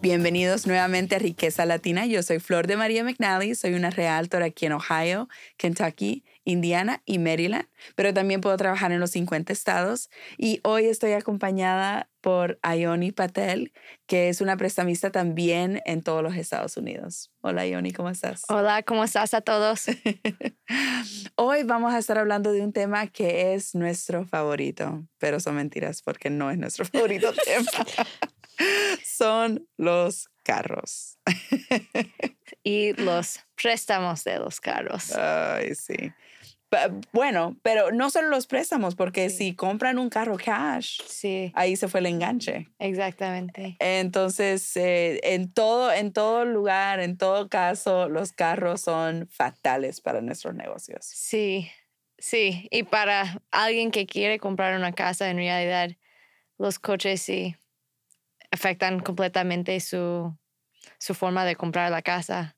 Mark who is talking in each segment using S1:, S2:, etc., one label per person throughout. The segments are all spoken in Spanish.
S1: Bienvenidos nuevamente a Riqueza Latina. Yo soy Flor de María McNally, soy una realtor aquí en Ohio, Kentucky, Indiana y Maryland, pero también puedo trabajar en los 50 estados. Y hoy estoy acompañada por Ioni Patel, que es una prestamista también en todos los Estados Unidos. Hola Ioni, ¿cómo estás?
S2: Hola, ¿cómo estás a todos?
S1: Hoy vamos a estar hablando de un tema que es nuestro favorito, pero son mentiras porque no es nuestro favorito tema. Son los carros.
S2: y los préstamos de los carros.
S1: Ay, sí. Bueno, pero no solo los préstamos, porque
S2: Sí.
S1: si compran un carro cash,
S2: Sí,
S1: ahí se fue el enganche.
S2: exactamente.
S1: Entonces, eh, en, todo, en todo lugar, en todo caso, los carros son fatales para nuestros negocios.
S2: Sí, sí. Y para alguien que quiere comprar una casa, en realidad, los coches sí afectan completamente su, su forma de comprar la casa.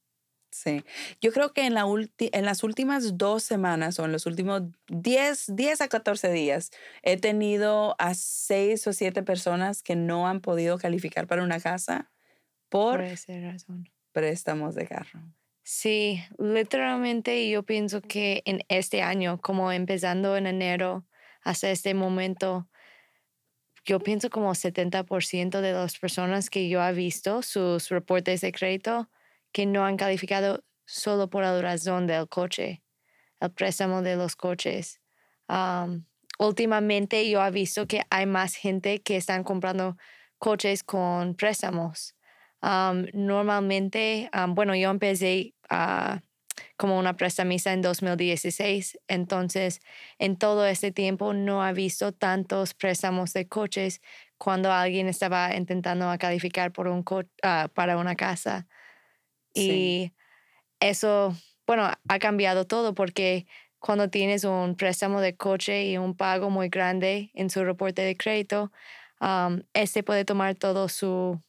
S1: Sí. Yo creo que en, la en las últimas dos semanas o en los últimos 10, 10 a 14 días he tenido a seis o siete personas que no han podido calificar para una casa por
S2: Por esa razón.
S1: préstamos de carro.
S2: Sí, literalmente yo pienso que en este año, como empezando en enero hasta este momento, yo pienso como 70% de las personas que yo he visto sus reportes de crédito que no han calificado solo por la razón del coche, el préstamo de los coches. Am, últimamente yo he visto que hay más gente que están comprando coches con préstamos. Am, normalmente, am, bueno, yo empecé ah, como una prestamista en 2016, entonces en todo este tiempo no he visto tantos préstamos de coches cuando alguien estaba intentando calificar por un co- ah, para una casa.
S1: Sí.
S2: Y eso, bueno, ha cambiado todo porque cuando tienes un préstamo de coche y un pago muy grande en su reporte de crédito, este puede tomar todo su,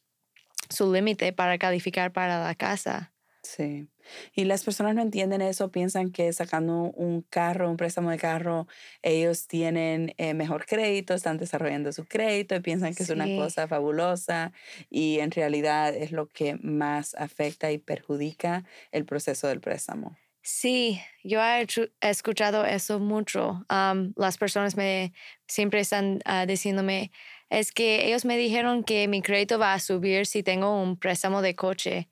S2: su límite para calificar para la casa.
S1: Sí. Y las personas no entienden eso, piensan que sacando un carro, un préstamo de carro, ellos tienen eh, mejor crédito, están desarrollando su crédito y piensan que es una cosa fabulosa y en realidad es lo que más afecta y perjudica el proceso del préstamo.
S2: Sí, yo he escuchado eso mucho. Las personas me siempre están ah, diciéndome, es que ellos me dijeron que mi crédito va a subir si tengo un préstamo de coche.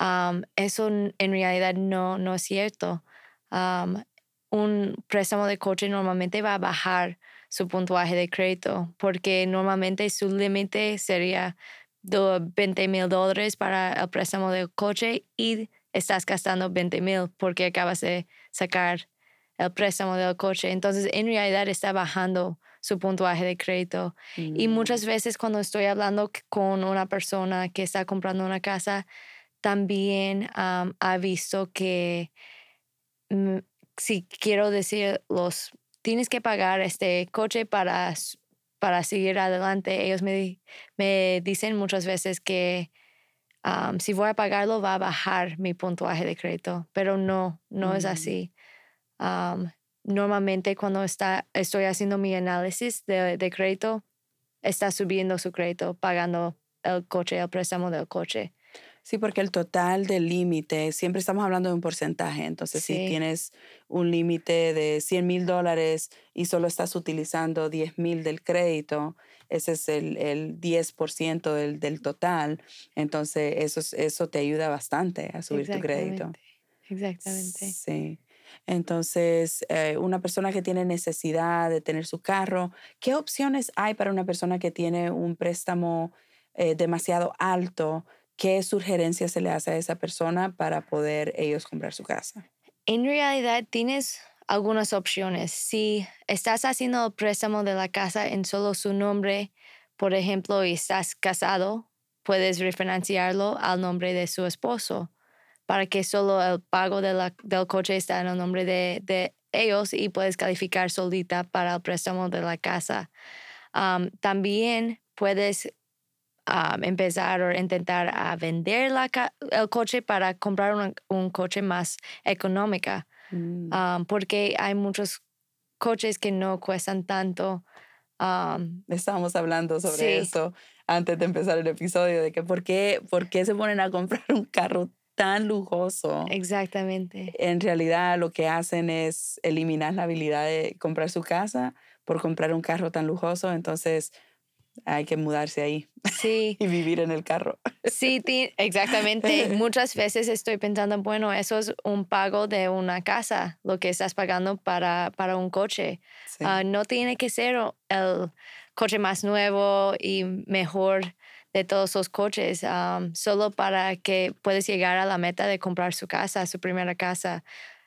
S2: Am, eso en realidad no, no es cierto. Am, un préstamo de coche normalmente va a bajar su puntuaje de crédito porque normalmente su límite sería de 20 mil dólares para el préstamo del coche y estás gastando 20 mil porque acabas de sacar el préstamo del coche. Entonces, en realidad está bajando su puntuaje de crédito. Y
S1: Mm,
S2: muchas veces cuando estoy hablando con una persona que está comprando una casa, también am, ha visto que mm, si quiero decir los tienes que pagar este coche para para seguir adelante. Ellos me, me dicen muchas veces que si voy a pagarlo va a bajar mi puntuaje de crédito, pero no, no es
S1: Mm.
S2: así. Normalmente cuando está, estoy haciendo mi análisis de, de crédito, está subiendo su crédito pagando el coche, el préstamo del coche.
S1: Sí, porque el total del límite, siempre estamos hablando de un porcentaje. Entonces, si
S2: Sí.
S1: tienes un límite de 100 mil dólares y solo estás utilizando 10 mil del crédito, ese es el, el 10% del, del total. Entonces, eso, es- eso te ayuda bastante a subir tu crédito.
S2: Exactamente.
S1: Sí. Entonces, eh, una persona que tiene necesidad de tener su carro, ¿qué opciones hay para una persona que tiene un préstamo eh, demasiado alto? ¿Qué sugerencias se le hace a esa persona para poder ellos comprar su casa?
S2: En realidad tienes algunas opciones. Si estás haciendo el préstamo de la casa en solo su nombre, por ejemplo, y estás casado, puedes refinanciarlo al nombre de su esposo para que solo el pago de del coche está en el nombre de, de ellos y puedes calificar solita para el préstamo de la casa. Am, también puedes am, empezar o intentar a vender la ca- el coche para comprar un, un coche más económica,
S1: Mm.
S2: porque hay muchos coches que no cuestan tanto. am,
S1: Estábamos hablando sobre
S2: Sí.
S1: eso antes de empezar el episodio, de que por qué, por qué se ponen a comprar un carro tan lujoso.
S2: exactamente.
S1: En realidad lo que hacen es eliminar la habilidad de comprar su casa por comprar un carro tan lujoso, entonces hay que mudarse ahí
S2: Sí.
S1: y vivir en el carro.
S2: Sí, exactamente. Muchas veces estoy pensando, bueno, eso es un pago de una casa, lo que estás pagando para, para un coche.
S1: Sí.
S2: Ah, no tiene que ser el coche más nuevo y mejor de todos los coches, solo para que puedas llegar a la meta de comprar su casa, su primera casa.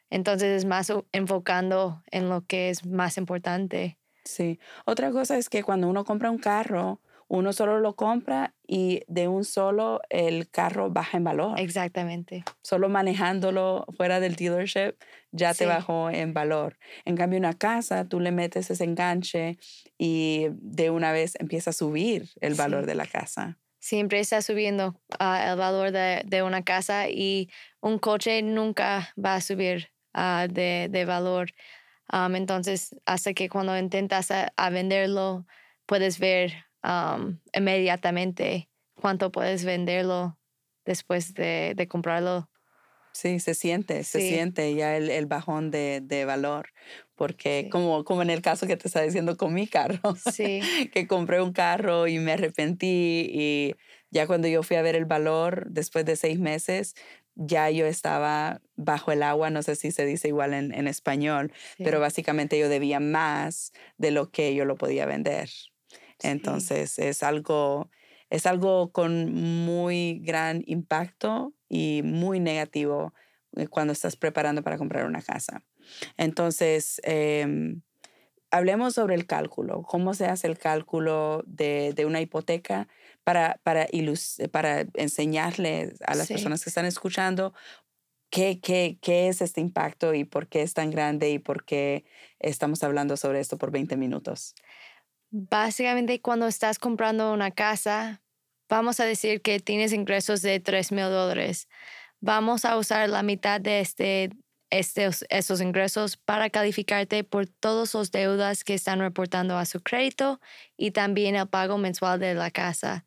S2: Entonces es más enfocando en lo que es más importante.
S1: Sí. Otra cosa es que cuando uno compra un carro, uno solo lo compra y de un solo el carro baja en valor.
S2: Exactamente.
S1: Solo manejándolo fuera del dealership ya te bajó en valor. En cambio, una casa, tú le metes ese enganche y de una vez empieza a subir el valor
S2: Sí.
S1: de la casa.
S2: siempre está subiendo ah, el valor de, de una casa y un coche nunca va a subir ah, de, de valor. Am, entonces, hasta que cuando intentas a, a venderlo, puedes ver am, inmediatamente cuánto puedes venderlo después de, de comprarlo.
S1: Sí, se siente, se siente ya el, el bajón de, de valor. Porque
S2: Sí.
S1: como, como en el caso que te está diciendo con mi carro,
S2: Sí,
S1: que compré un carro y me arrepentí y ya cuando yo fui a ver el valor después de seis meses, ya yo estaba bajo el agua, no sé si se dice igual en, en español,
S2: sí,
S1: pero básicamente yo debía más de lo que yo lo podía vender.
S2: sí.
S1: Entonces es algo, es algo con muy gran impacto y muy negativo eh, cuando estás preparando para comprar una casa. Entonces, em, hablemos sobre el cálculo. ¿Cómo se hace el cálculo de, de una hipoteca para, para, ilus- para enseñarles a las
S2: Sí.
S1: personas que están escuchando qué, qué, qué es este impacto y por qué es tan grande y por qué estamos hablando sobre esto por 20 minutos?
S2: Básicamente, cuando estás comprando una casa, vamos a decir que tienes ingresos de 3 mil dólares. Vamos a usar la mitad de este, estos, esos ingresos para calificarte por todas las deudas que están reportando a su crédito y también el pago mensual de la casa.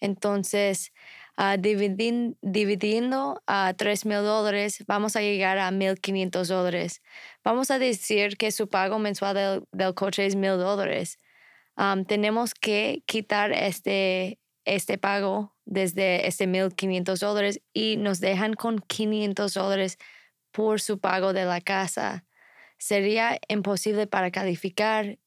S2: Entonces, ah, dividin- dividiendo a 3 mil dólares, vamos a llegar a 1.500 dólares. Vamos a decir que su pago mensual del, del coche es 1.000 dólares um, tenemos que quitar este, este pago desde este 1.500 dólares y nos dejan con 500 dólares por su pago de la casa. Sería imposible para calificar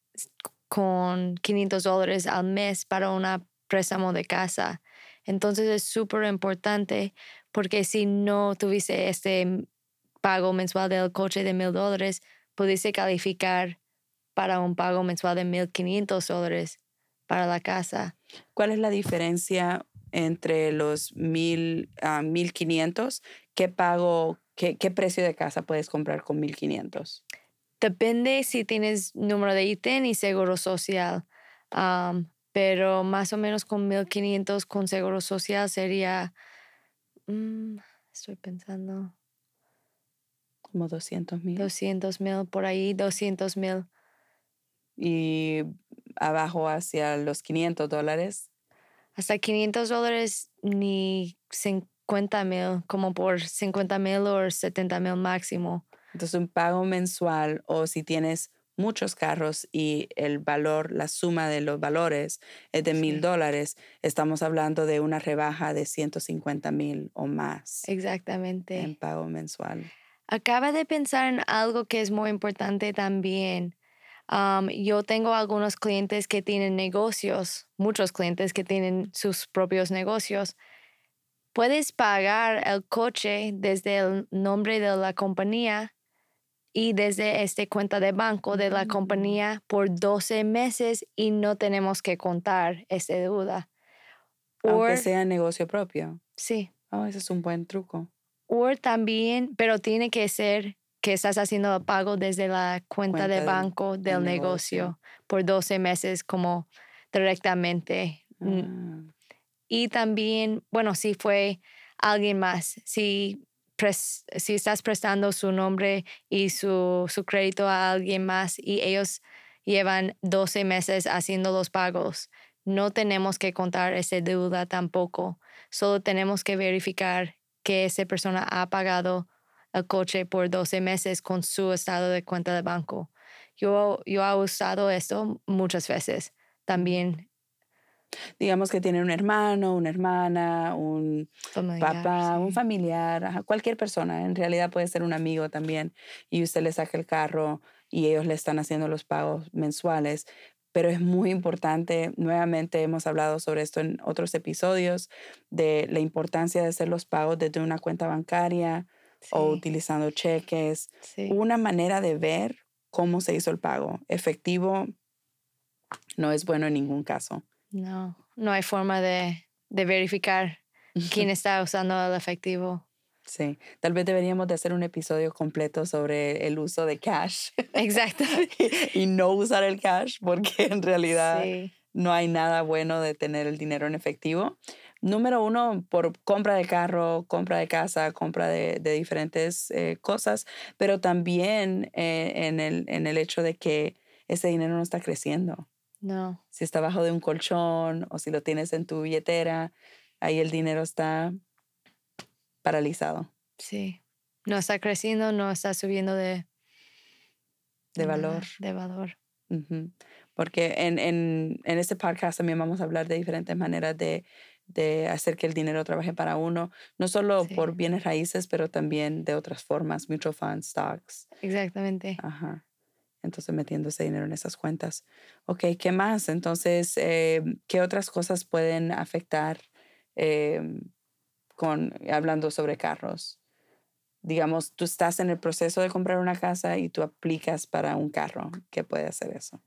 S2: con 500 dólares al mes para un préstamo de casa. Entonces es súper importante porque si no tuviese este pago mensual del coche de 1.000 dólares, pudiese calificar para un pago mensual de 1.500 dólares para la casa.
S1: ¿Cuál es la diferencia entre los mil, ah, 1500? ¿Qué pago, qué, qué precio de casa puedes comprar con 1500?
S2: Depende si tienes número de ITIN y seguro social, am, pero más o menos con 1.500 con seguro social sería, mm, estoy pensando,
S1: Como 200 mil.
S2: 200 mil por ahí, 200 mil.
S1: Y abajo hacia los 500 dólares.
S2: Hasta 500 dólares ni 50 mil, como por 50 mil o 70 mil máximo.
S1: Entonces un pago mensual o si tienes muchos carros y el valor, la suma de los valores es de mil
S2: Sí.
S1: dólares, estamos hablando de una rebaja de 150 mil o más
S2: Exactamente.
S1: en pago mensual.
S2: Acaba de pensar en algo que es muy importante también. Am, yo tengo algunos clientes que tienen negocios, muchos clientes que tienen sus propios negocios. Puedes pagar el coche desde el nombre de la compañía y desde esta cuenta de banco de la
S1: Mm.
S2: compañía por 12 meses y no tenemos que contar esa deuda.
S1: Aunque
S2: Or-
S1: sea negocio propio.
S2: sí,
S1: Oh, ese es un buen truco.
S2: o también, pero tiene que ser que estás haciendo el pago desde la cuenta,
S1: Cuenta
S2: de banco del,
S1: del
S2: negocio.
S1: negocio.
S2: por 12 meses como directamente.
S1: Ah,
S2: Y también, bueno, si fue alguien más, si, pres- si estás prestando su nombre y su, su crédito a alguien más y ellos llevan 12 meses haciendo los pagos, no tenemos que contar esa deuda tampoco. Solo tenemos que verificar que esa persona ha pagado el coche por 12 meses con su estado de cuenta de banco. Yo, yo he usado esto muchas veces también.
S1: Digamos que tiene un hermano, una hermana, un
S2: familiar,
S1: papá, un
S2: sí.
S1: familiar, ajá, cualquier persona. En realidad puede ser un amigo también. Y usted le saca el carro y ellos le están haciendo los pagos mensuales. Pero es muy importante, nuevamente hemos hablado sobre esto en otros episodios, de la importancia de hacer los pagos desde una cuenta bancaria o utilizando cheques.
S2: sí.
S1: Una manera de ver cómo se hizo el pago. Efectivo no es bueno en ningún caso.
S2: No, no hay forma de, de verificar quién está usando el efectivo.
S1: Sí, tal vez deberíamos de hacer un episodio completo sobre el uso de cash
S2: Exacto.
S1: y no usar el cash porque en realidad
S2: Sí,
S1: no hay nada bueno de tener el dinero en efectivo. Número uno, por compra de carro, compra de casa, compra de, de diferentes eh, cosas, pero también eh, en, el, en el hecho de que ese dinero no está creciendo.
S2: No,
S1: Si está abajo de un colchón o si lo tienes en tu billetera, ahí el dinero está paralizado
S2: sí. No está creciendo, no está subiendo de,
S1: de valor.
S2: De valor.
S1: Ujú. Porque en, en, en este podcast también vamos a hablar de diferentes maneras de, de hacer que el dinero trabaje para uno, no solo
S2: Sí.
S1: por bienes raíces, pero también de otras formas, mutual funds, stocks.
S2: Exactamente.
S1: Ajá. Entonces metiendo ese dinero en esas cuentas. Ok, ¿qué más? Entonces, eh, ¿qué otras cosas pueden afectar eh, con, hablando sobre carros? Digamos, tú estás en el proceso de comprar una casa y tú aplicas para un carro. ¿Qué puede hacer eso?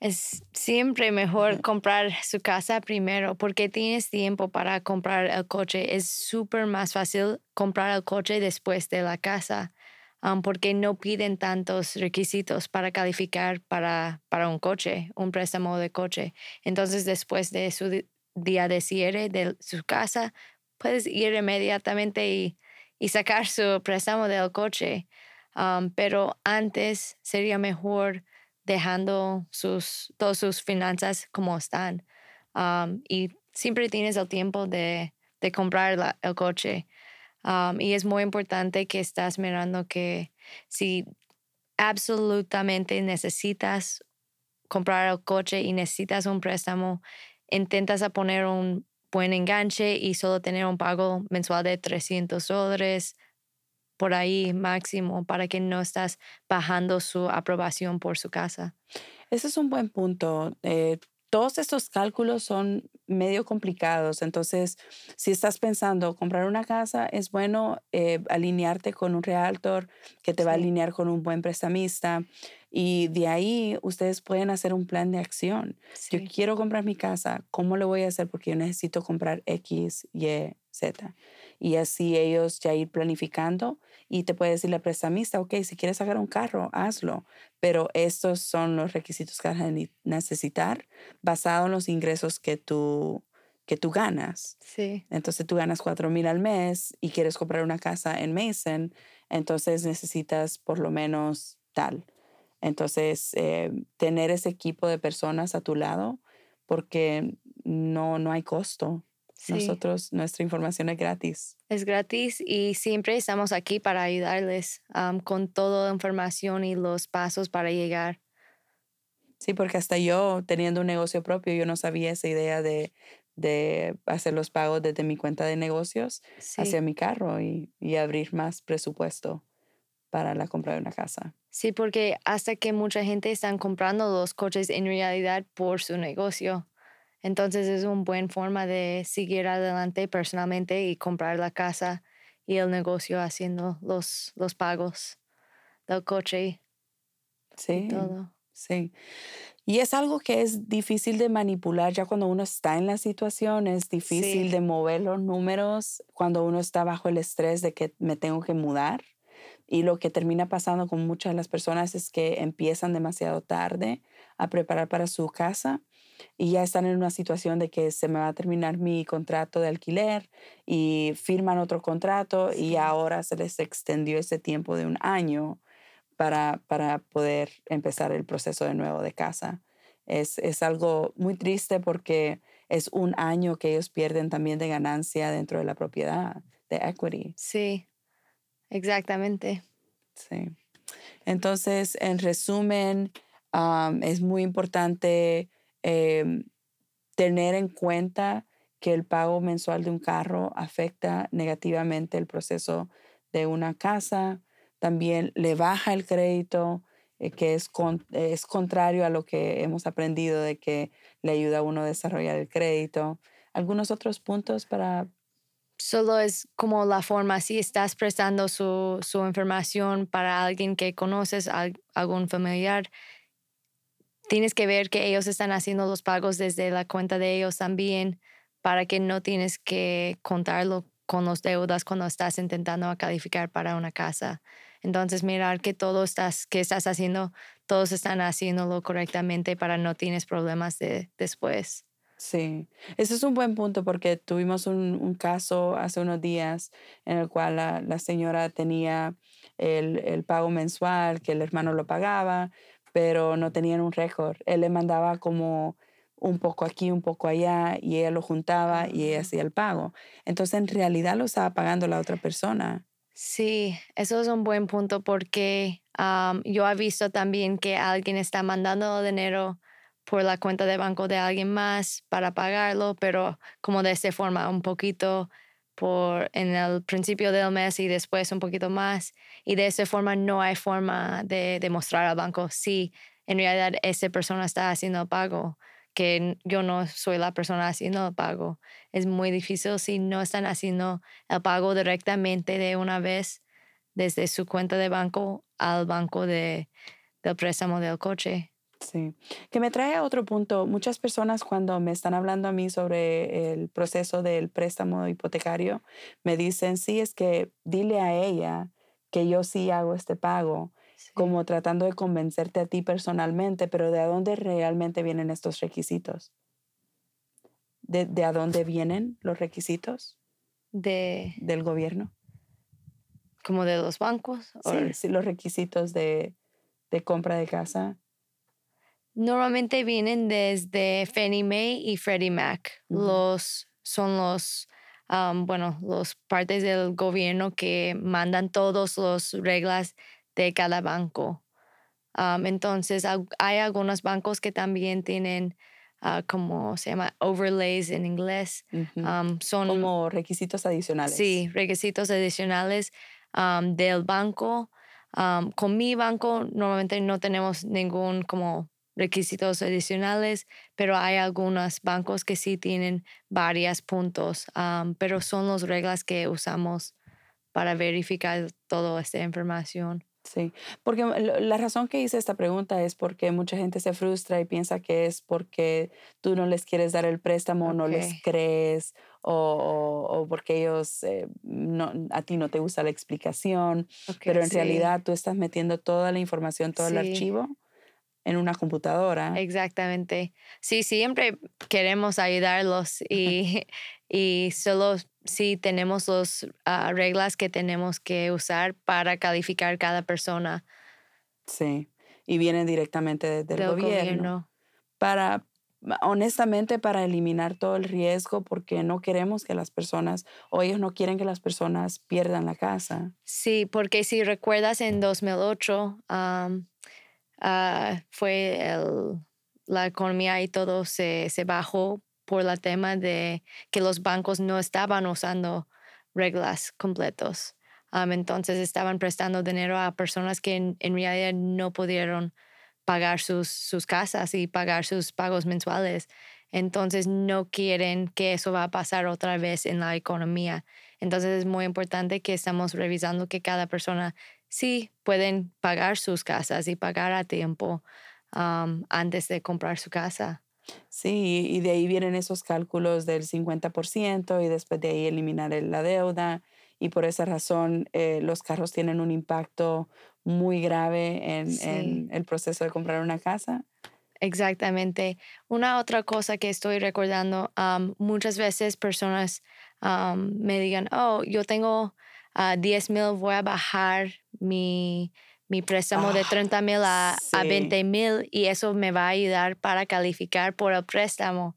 S2: Es siempre mejor comprar su casa primero porque tienes tiempo para comprar el coche. Es súper más fácil comprar el coche después de la casa porque no piden tantos requisitos para calificar para, para un coche, un préstamo de coche. Entonces, después de su día de cierre de su casa, puedes ir inmediatamente y, y sacar su préstamo del coche. Pero antes sería mejor dejando sus, todas sus finanzas como están. Y siempre tienes el tiempo de, de comprar el coche. Y es muy importante que estás mirando que si absolutamente necesitas comprar el coche y necesitas un préstamo, intentas a poner un buen enganche y solo tener un pago mensual de 300 dólares por ahí máximo para que no estás bajando su aprobación por su casa.
S1: Ese es un buen punto. Eh, todos estos cálculos son medio complicados, entonces si estás pensando comprar una casa, es bueno eh, alinearte con un realtor que te va a alinear con un buen prestamista y de ahí ustedes pueden hacer un plan de acción. Yo
S2: Sí.
S1: quiero comprar mi casa, ¿cómo lo voy a hacer? Porque yo necesito comprar X, Y, Z. Y así ellos ya ir planificando y te puede decir la prestamista, ok, si quieres sacar un carro, hazlo, pero estos son los requisitos que vas a ne- necesitar basado en los ingresos que tú, que tú ganas.
S2: Sí,
S1: Entonces tú ganas cuatro mil al mes y quieres comprar una casa en Mason, entonces necesitas por lo menos tal. Entonces, eh, tener ese equipo de personas a tu lado, porque no, no hay costo.
S2: Sí.
S1: Nosotros, nuestra información es gratis.
S2: Es gratis y siempre estamos aquí para ayudarles con toda la información y los pasos para llegar.
S1: Sí, porque hasta yo, teniendo un negocio propio, yo no sabía esa idea de, de hacer los pagos desde mi cuenta de negocios
S2: Sí.
S1: hacia mi carro y, y abrir más presupuesto para la compra de una casa.
S2: Sí, porque hasta que mucha gente están comprando los coches en realidad por su negocio. Entonces es una buena forma de seguir adelante personalmente y comprar la casa y el negocio haciendo los, los pagos del coche
S1: Sí.
S2: y todo.
S1: Sí. Y es algo que es difícil de manipular ya cuando uno está en la situación, es difícil
S2: Sí.
S1: de mover los números cuando uno está bajo el estrés de que me tengo que mudar Y lo que termina pasando con muchas de las personas es que empiezan demasiado tarde a preparar para su casa y ya están en una situación de que se me va a terminar mi contrato de alquiler y firman otro contrato y ahora se les extendió ese tiempo de un año para, para poder empezar el proceso de nuevo de casa. Es, es algo muy triste porque es un año que ellos pierden también de ganancia dentro de la propiedad, de equity.
S2: Sí, exactamente.
S1: Sí. Entonces, en resumen, um, es muy importante Em, tener en cuenta que el pago mensual de un carro afecta negativamente el proceso de una casa, también le baja el crédito, eh, que es, es contrario a lo que hemos aprendido de que le ayuda a uno a desarrollar el crédito. ¿Algunos otros puntos para...?
S2: Solo es como la forma, si estás prestando su, su información para alguien que conoces, algún familiar, tienes que ver que ellos están haciendo los pagos desde la cuenta de ellos también para que no tienes que contarlo con los deudas cuando estás intentando calificar para una casa. Entonces, mirar que todo estás, que estás haciendo, todos están haciéndolo correctamente para no tienes problemas de, después.
S1: Sí, ese es un buen punto porque tuvimos un, caso hace unos días en el cual la, señora tenía el, pago mensual, que el hermano lo pagaba, pero no tenían un récord. Él le mandaba como un poco aquí, un poco allá, y ella lo juntaba y ella hacía el pago. Entonces, en realidad lo estaba pagando la otra persona.
S2: Sí, eso es un buen punto porque yo he visto también que alguien está mandando dinero por la cuenta de banco de alguien más para pagarlo, pero como de esta forma, un poquito por en el principio del mes y después un poquito más. Y de esa forma no hay forma de demostrar al banco si en realidad esa persona está haciendo pago, que yo no soy la persona haciendo el pago. Es muy difícil si no están haciendo el pago directamente de una vez desde su cuenta de banco al banco de, del préstamo del coche.
S1: Sí, que me trae a otro punto. Muchas personas cuando me están hablando a mí sobre el proceso del préstamo hipotecario, me dicen, sí, es que dile a ella que yo sí hago este pago, como tratando de convencerte a ti personalmente, pero ¿de dónde realmente vienen estos requisitos? ¿De, de a dónde vienen los requisitos?
S2: De...
S1: Del gobierno.
S2: ¿Como de los bancos?
S1: Sí, sí, los requisitos de, de compra de casa
S2: Normalmente vienen desde Fannie Mae y Freddie Mac. Los son los, bueno, los partes del gobierno que mandan todas las reglas de cada banco. entonces, hay algunos bancos que también tienen, uh, como se llama, overlays en inglés.
S1: son como requisitos adicionales.
S2: Sí, requisitos adicionales del banco. con mi banco normalmente no tenemos ningún como requisitos adicionales, pero hay algunos bancos que sí tienen varios puntos, pero son las reglas que usamos para verificar toda esta información.
S1: Sí, porque la razón que hice esta pregunta es porque mucha gente se frustra y piensa que es porque tú no les quieres dar el préstamo, o no les crees o, o, porque ellos, eh, no, a ti no te gusta la explicación, pero en realidad tú estás metiendo toda la información, todo el archivo en una computadora.
S2: Exactamente. Sí, siempre queremos ayudarlos y, y solo si tenemos las ah, reglas que tenemos que usar para calificar cada persona.
S1: Sí, y vienen directamente desde el gobierno. Para, honestamente, para eliminar todo el riesgo, porque no queremos que las personas, o ellos no quieren que las personas pierdan la casa.
S2: Sí, porque si recuerdas en 2008, Ah, fue la economía y todo se, se bajó por el tema de que los bancos no estaban usando reglas completos. entonces estaban prestando dinero a personas que en, realidad no pudieron pagar sus, sus, casas y pagar sus pagos mensuales. Entonces no quieren que eso va a pasar otra vez en la economía. Entonces es muy importante que estamos revisando que cada persona sí pueden pagar sus casas y pagar a tiempo antes de comprar su casa.
S1: Sí, y de ahí vienen esos cálculos del 50% y después de ahí eliminar la deuda y por esa razón eh, los carros tienen un impacto muy grave en,
S2: Sí.
S1: en el proceso de comprar una casa.
S2: Exactamente. Una otra cosa que estoy recordando, muchas veces personas me digan, oh, yo tengo ah, 10 mil, voy a bajar mi, mi préstamo de
S1: Ah,
S2: 30 mil a, a
S1: sí.
S2: 20 mil y eso me va a ayudar para calificar por el préstamo.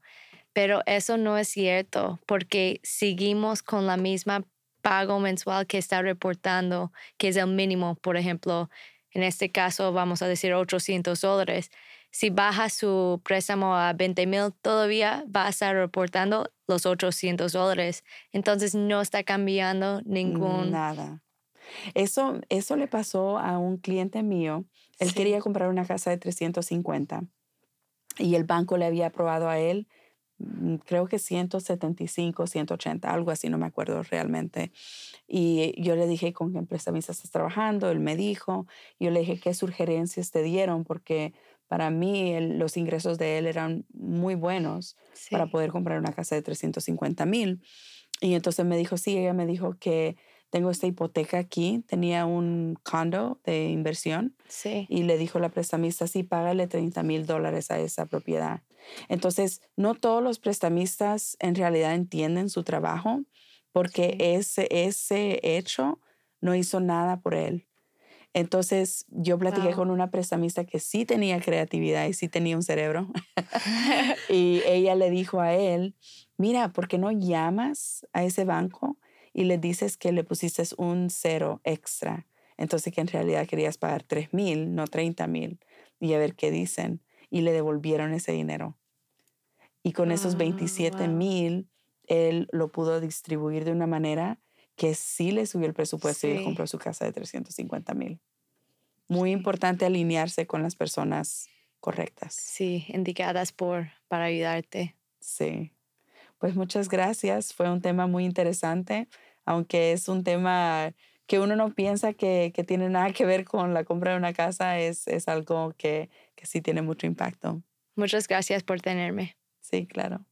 S2: Pero eso no es cierto porque seguimos con la misma pago mensual que está reportando, que es el mínimo, por ejemplo, en este caso vamos a decir 800 dólares. Si baja su préstamo a 20 mil, todavía va a estar reportando los 800 dólares. Entonces no está cambiando ningún...
S1: Nada. Eso, eso le pasó a un cliente mío. Él
S2: Sí.
S1: quería comprar una casa de 350 y el banco le había aprobado a él, mm, creo que 175, 180, algo así, no me acuerdo realmente. Y yo le dije, ¿con qué prestamista estás trabajando? Él me dijo, yo le dije, ¿qué sugerencias te dieron? Porque para mí el- los ingresos de él eran muy buenos para poder comprar una casa de 350 mil. Y entonces me dijo, sí, ella me dijo que tengo esta hipoteca aquí, tenía un condo de inversión
S2: Sí.
S1: y le dijo la prestamista, sí, págale 30 mil dólares a esa propiedad. Entonces, no todos los prestamistas en realidad entienden su trabajo porque
S2: Sí.
S1: ese, ese hecho no hizo nada por él. Entonces, yo platiqué
S2: Wow.
S1: con una prestamista que sí tenía creatividad y sí tenía un cerebro. y ella le dijo a él, mira, ¿por qué no llamas a ese banco y le dices que le pusiste un cero extra? Entonces que en realidad querías pagar 3 mil, no 30 mil, y a ver qué dicen. Y le devolvieron ese dinero. Y con esos
S2: Ah,
S1: 27
S2: wow.
S1: mil, él lo pudo distribuir de una manera que sí le subió el presupuesto y
S2: Sí.
S1: compró su casa de 350 mil. Muy importante alinearse con las personas correctas.
S2: Sí, indicadas por, para ayudarte.
S1: Sí. Pues muchas gracias. Fue un tema muy interesante, aunque es un tema que uno no piensa que, que tiene nada que ver con la compra de una casa, es, es algo que, que sí tiene mucho impacto.
S2: Muchas gracias por tenerme.
S1: Sí, claro.